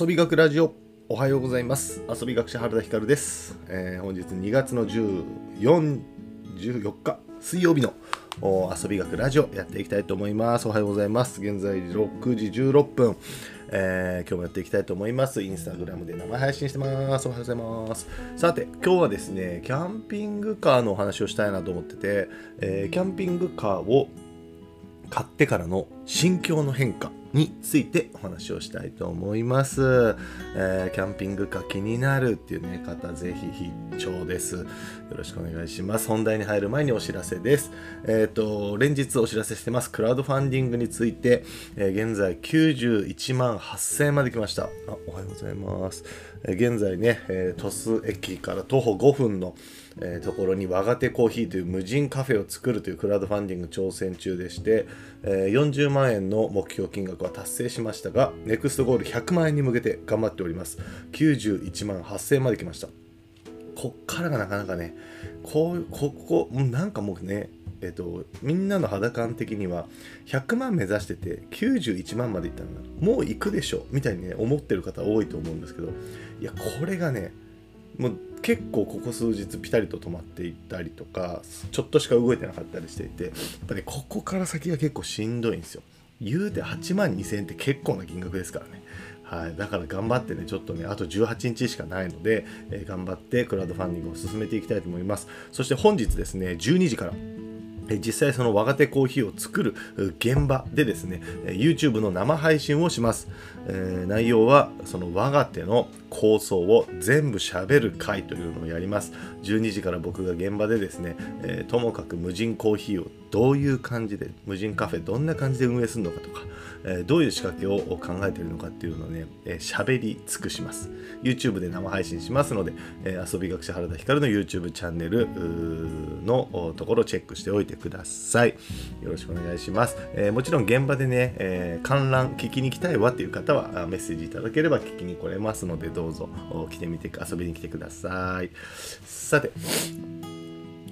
遊び学ラジオおはようございます遊び学者原田光です、えー、本日2月の14 14日水曜日の遊び学ラジオやっていきたいと思いますおはようございます現在6時16分えー、今日もやっていきたいと思います。インスタグラムで生配信してます。おはようございます。さて、今日はですね、キャンピングカーのお話をしたいなと思ってて、えー、キャンピングカーを買ってからの心境の変化についてお話をしたいと思います。えー、キャンピングカー気になるっていうね、方、ぜひ必聴です。よろしくお願いします。本題に入る前にお知らせです。えっ、ー、と、連日お知らせしてます。クラウドファンディングについて、えー、現在91万8000円まで来ました。あ、おはようございます。え現在ね、え鳥栖駅から徒歩5分のえー、ところに我が手コーヒーという無人カフェを作るというクラウドファンディング挑戦中でして、えー、40万円の目標金額は達成しましたがネクストゴール100万円に向けて頑張っております。91万8000円まで来ました。こっからがなかなかねこうここなんかもうねえっと、みんなの肌感的には100万目指してて91万までいったんだもう行くでしょみたいにね思ってる方多いと思うんですけどいやこれがねもう結構ここ数日ピタリと止まっていったりとかちょっとしか動いてなかったりしていてやっぱねここから先が結構しんどいんですよ。言うて8万2000円って結構な金額ですからね。はい、だから頑張ってね、ちょっとね、あと18日しかないので、えー、頑張ってクラウドファンディングを進めていきたいと思います。そして本日ですね、12時からえ、実際その若手コーヒーを作る現場でですね YouTube の生配信をします、えー、内容はその我が手の構想を全部しゃべる会というのをやります。12時から僕が現場でですね、えー、ともかく無人コーヒーをどういう感じで無人カフェどんな感じで運営するのかとか、えー、どういう仕掛けを考えているのかっていうのをね喋、えー、り尽くします。YouTube で生配信しますので、えー、遊び学者原田光の YouTube チャンネルのところをチェックしておいてください。よろしくお願いします、えー、もちろん現場でね、えー、観覧聞きに来たいわっていう方はメッセージいただければ聞きに来れますのでどうどうぞ来てみて遊びに来てください。さて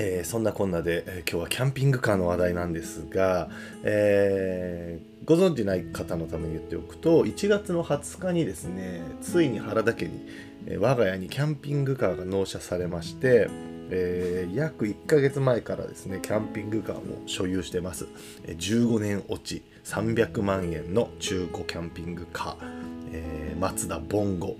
えー、そんなこんなで、えー、今日はキャンピングカーの話題なんですが、えー、ご存知ない方のために言っておくと1月の20日にですねついに原田家に、え我が家にキャンピングカーが納車されまして、え約1ヶ月前からですねキャンピングカーも所有してます、15年落ち300万円の中古キャンピングカー、えマツダボンゴ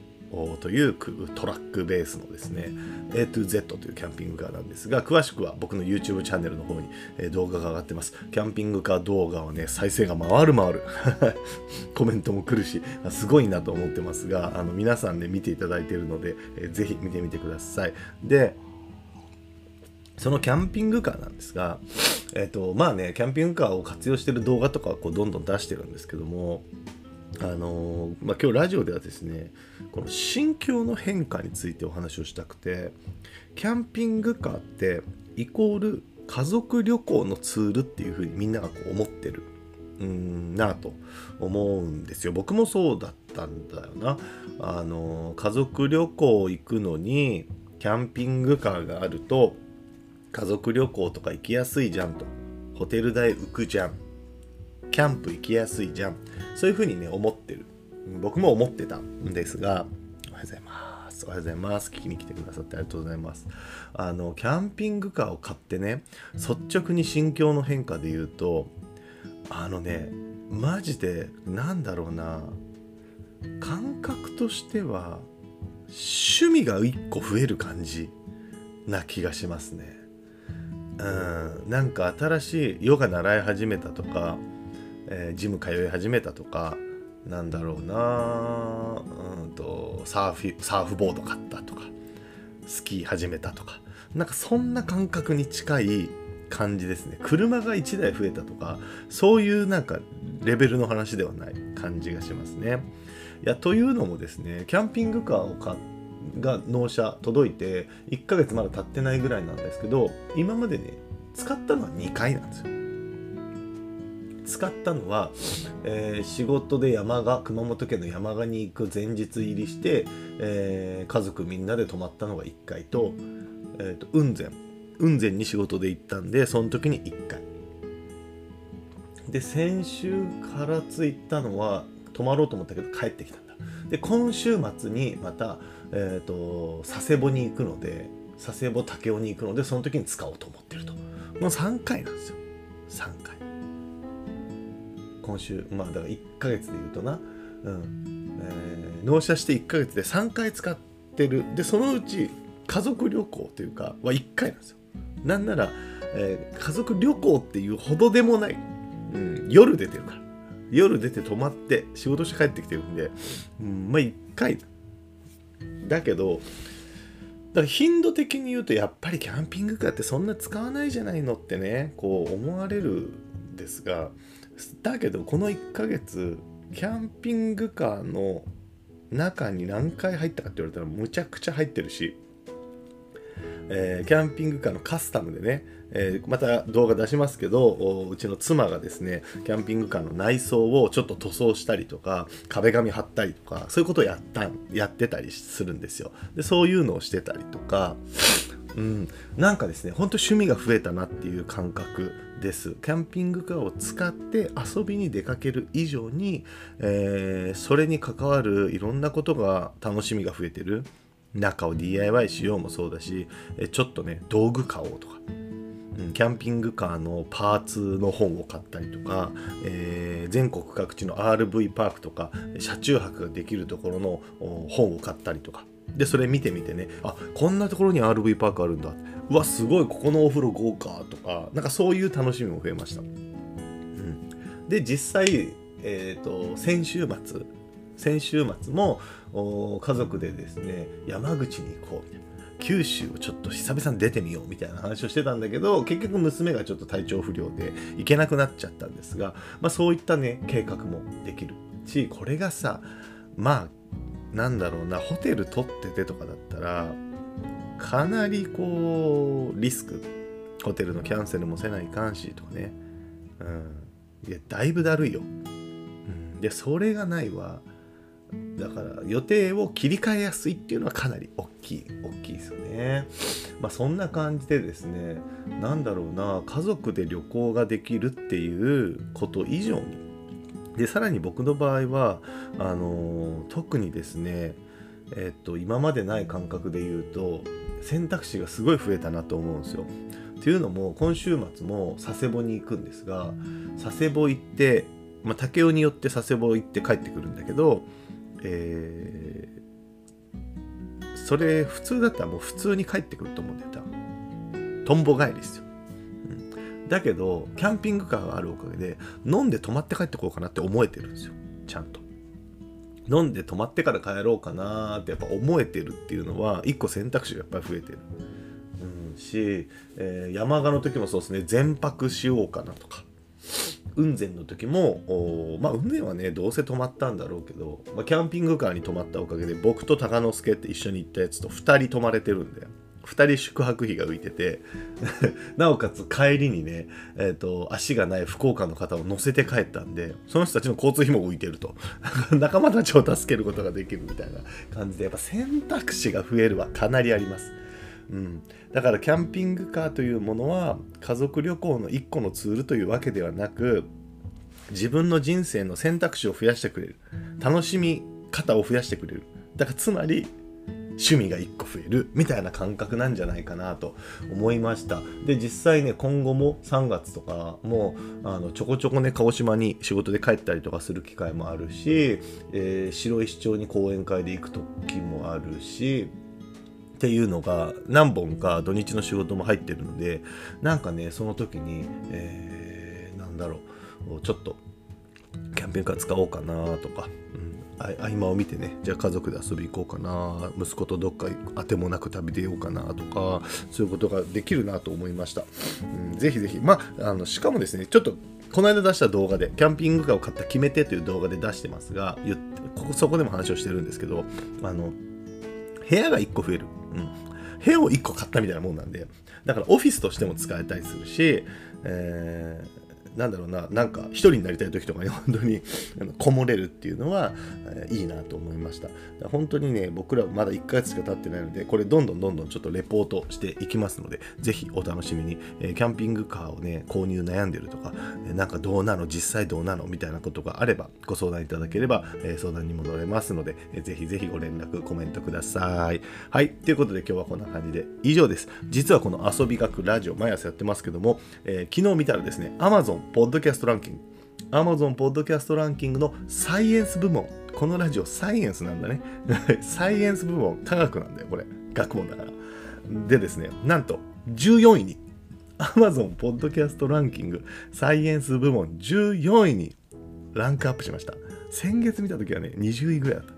というトラックベースのですね A to Z というキャンピングカーなんですが詳しくは僕の YouTube チャンネルの方に動画が上がってます。キャンピングカー動画はね再生が回る回る。コメントも来るしすごいなと思ってますがあの皆さんね見ていただいているのでぜひ見てみてください。でそのキャンピングカーなんですが、えっ、と、まあね、キャンピングカーを活用してる動画とかはこうどんどん出してるんですけども、あのまあ、今日ラジオではですねこの心境の変化についてお話をしたくてキャンピングカーってイコール家族旅行のツールっていうふうにみんながこう思ってるうんなと思うんですよ。僕もそうだったんだよな。あの家族旅行行くのにキャンピングカーがあると家族旅行とか行きやすいじゃんと。ホテル代浮くじゃん。キャンプ行きやすいじゃん。そういうふうにね思ってる。僕も思ってたんですがおはようございます。おはようございます。聞きに来てくださってありがとうございます。あのキャンピングカーを買ってね率直に心境の変化で言うとあのねマジでなんだろうな感覚としては趣味が1個増える感じな気がしますね。うん。なんか新しいヨガ習い始めたとかえー、ジム通い始めたとかなんだろうなうんとサーフサーフボード買ったとかスキー始めたとかなんかそんな感覚に近い感じですね。車が1台増えたとかそういうなんかレベルの話ではない感じがしますね。いやというのもですねキャンピングカーを買が納車届いて1ヶ月まだ経ってないぐらいなんですけど今までね使ったのは2回なんですよ。使ったのは、えー、仕事で山賀熊本県の山賀に行く前日入りして、えー、家族みんなで泊まったのが1回と,、えーと、雲仙。雲仙に仕事で行ったんでその時に1回。で先週から着いたのは泊まろうと思ったけど帰ってきたんだ。で今週末にまた、えーと、佐世保に行くので佐世保武雄に行くのでその時に使おうと思ってると。もう3回なんですよ。3回。今週まあだから1ヶ月で言うとな、うん。えー、納車して1ヶ月で3回使ってる。でそのうち家族旅行というかは1回なんですよ。なんなら、えー、家族旅行っていうほどでもない、うん、夜出てるから。夜出て泊まって仕事して帰ってきてるんで、うん、まあ1回。だけどだから頻度的に言うとやっぱりキャンピングカーってそんな使わないじゃないのってねこう思われるんですが。だけどこの1ヶ月キャンピングカーの中に何回入ったかって言われたらむちゃくちゃ入ってるしえー、キャンピングカーのカスタムでね、えー、また動画出しますけどうちの妻がですねキャンピングカーの内装をちょっと塗装したりとか壁紙貼ったりとかそういうことをやったやってたりするんですよ。でそういうのをしてたりとかうん、なんかですねほんと趣味が増えたなっていう感覚です。キャンピングカーを使って遊びに出かける以上に、えー、それに関わるいろんなことが楽しみが増えてる。中を DIY しようもそうだしちょっとね道具買おうとか。キャンピングカーのパーツの本を買ったりとか、えー、全国各地の RV パークとか車中泊ができるところの本を買ったりとか。でそれ見てみてね。あこんなところに RV パークあるんだ。うわすごいここのお風呂豪華とかなんかそういう楽しみも増えました、うん、で実際、えーと先週末先週末も家族でですね山口に行こう。みたいな九州をちょっと久々に出てみようみたいな話をしてたんだけど結局娘がちょっと体調不良で行けなくなっちゃったんですが、まあ、そういったね計画もできる。しこれがさまあなんだろうなホテル取っててとかだったらかなりこうリスク。ホテルのキャンセルもせないかんしとかね。うん。いやだいぶだるいよ、うん、でそれがないわ。だから予定を切り替えやすいっていうのはかなり大きい大きいですよね。まあそんな感じでですね何だろうな家族で旅行ができるっていうこと以上にでさらに僕の場合はあの特にですねえっと今までない感覚で言うと選択肢がすごい増えたなと思うんですよ。というのも今週末も佐世保に行くんですが佐世保行って、まあ、武雄によって佐世保行って帰ってくるんだけどえー、それ普通だったらもう普通に帰ってくると思うんだよ多分とんぼ帰りですよ、だけどキャンピングカーがあるおかげで飲んで泊まって帰ってこうかなって思えてるんですよ。ちゃんと。飲んで泊まってから帰ろうかなってやっぱ思えてるっていうのは一個選択肢がやっぱり増えてる、うん、し、えー、山鹿の時もそうですね。全泊しようかなとか。雲仙の時もまあ雲仙はねどうせ泊まったんだろうけど、まあ、キャンピングカーに泊まったおかげで僕と鷹之助って一緒に行ったやつと2人泊まれてるんだよ。2人宿泊費が浮いてて なおかつ帰りにね、えーと、足がない福岡の方を乗せて帰ったんでその人たちの交通費も浮いてると。仲間たちを助けることができるみたいな感じでやっぱ選択肢が増えるはかなりあります。うん、だからキャンピングカーというものは家族旅行の一個のツールというわけではなく自分の人生の選択肢を増やしてくれる。楽しみ方を増やしてくれる。だからつまり趣味が1個増えるみたいな感覚なんじゃないかなと思いました。で実際ね今後も3月とかもあのちょこちょこね鹿児島に仕事で帰ったりとかする機会もあるし、えー、白石町に講演会で行く時もあるしっていうのが何本か土日の仕事も入ってるのでなんかねその時に、えー、なんだろうちょっとキャンピングカー使おうかなとか、うん、合間を見てねじゃあ家族で遊び行こうかな息子とどっかあてもなく旅出ようかなとかそういうことができるなと思いました、うん、ぜひぜひまあのしかもですねちょっとこの間出した動画でキャンピングカーを買った決め手という動画で出してますがここそこでも話をしてるんですけどあの部屋が1個増える。うん。部屋を1個買ったみたいなもんなんで、だからオフィスとしても使えたりするし、えなんだろうななんか一人になりたい時とかに 本当にこもれるっていうのは、え、いいなと思いました。本当にね僕らまだ1ヶ月しか経ってないのでこれどんどんどんどんちょっとレポートしていきますのでぜひお楽しみに、え、キャンピングカーをね購入悩んでるとか、え、なんかどうなの実際どうなのみたいなことがあればご相談いただければ、え、相談にも乗れますので、えー、ぜひぜひご連絡コメントください。はいということで今日はこんな感じで以上です。実はこの遊び学ラジオ毎朝やってますけども、えー、昨日見たらですね Amazon ポッドキャストランキング。Amazon ポッドキャストランキングのサイエンス部門。このラジオサイエンスなんだね。サイエンス部門。科学なんだよこれ。学問だから。でですねなんと14位に。Amazon ポッドキャストランキングサイエンス部門14位にランクアップしました。先月見た時はね20位ぐらいだった。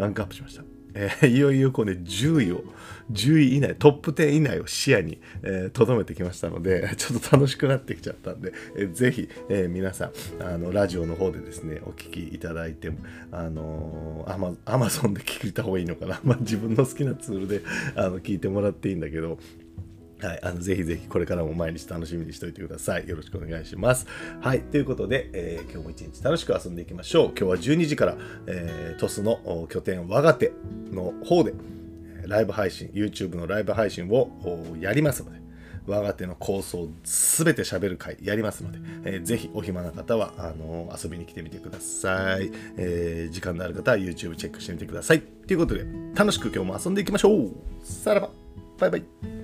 ランクアップしました。えー、いよいよこうね、10位を、10位以内、トップ10以内を視野に、えー、留めてきましたので、ちょっと楽しくなってきちゃったんで、えー、ぜひ、えー、皆さん、あの、ラジオの方でですね、お聞きいただいて、あのー、アマアマゾンで聞いた方がいいのかな。まあ、自分の好きなツールで、あの、聞いてもらっていいんだけど、はい、あのぜひぜひこれからも毎日楽しみにしておいてください。よろしくお願いします。はい、ということで、えー、今日も一日楽しく遊んでいきましょう。今日は12時から、えー、鳥栖の拠点我が手の方でライブ配信、YouTube のライブ配信をやりますので、我が手の構想すべて喋る会やりますので、えー、ぜひお暇な方はあのー、遊びに来てみてください、えー、時間のある方は YouTube チェックしてみてください。ということで、楽しく今日も遊んでいきましょうさらばバイバイ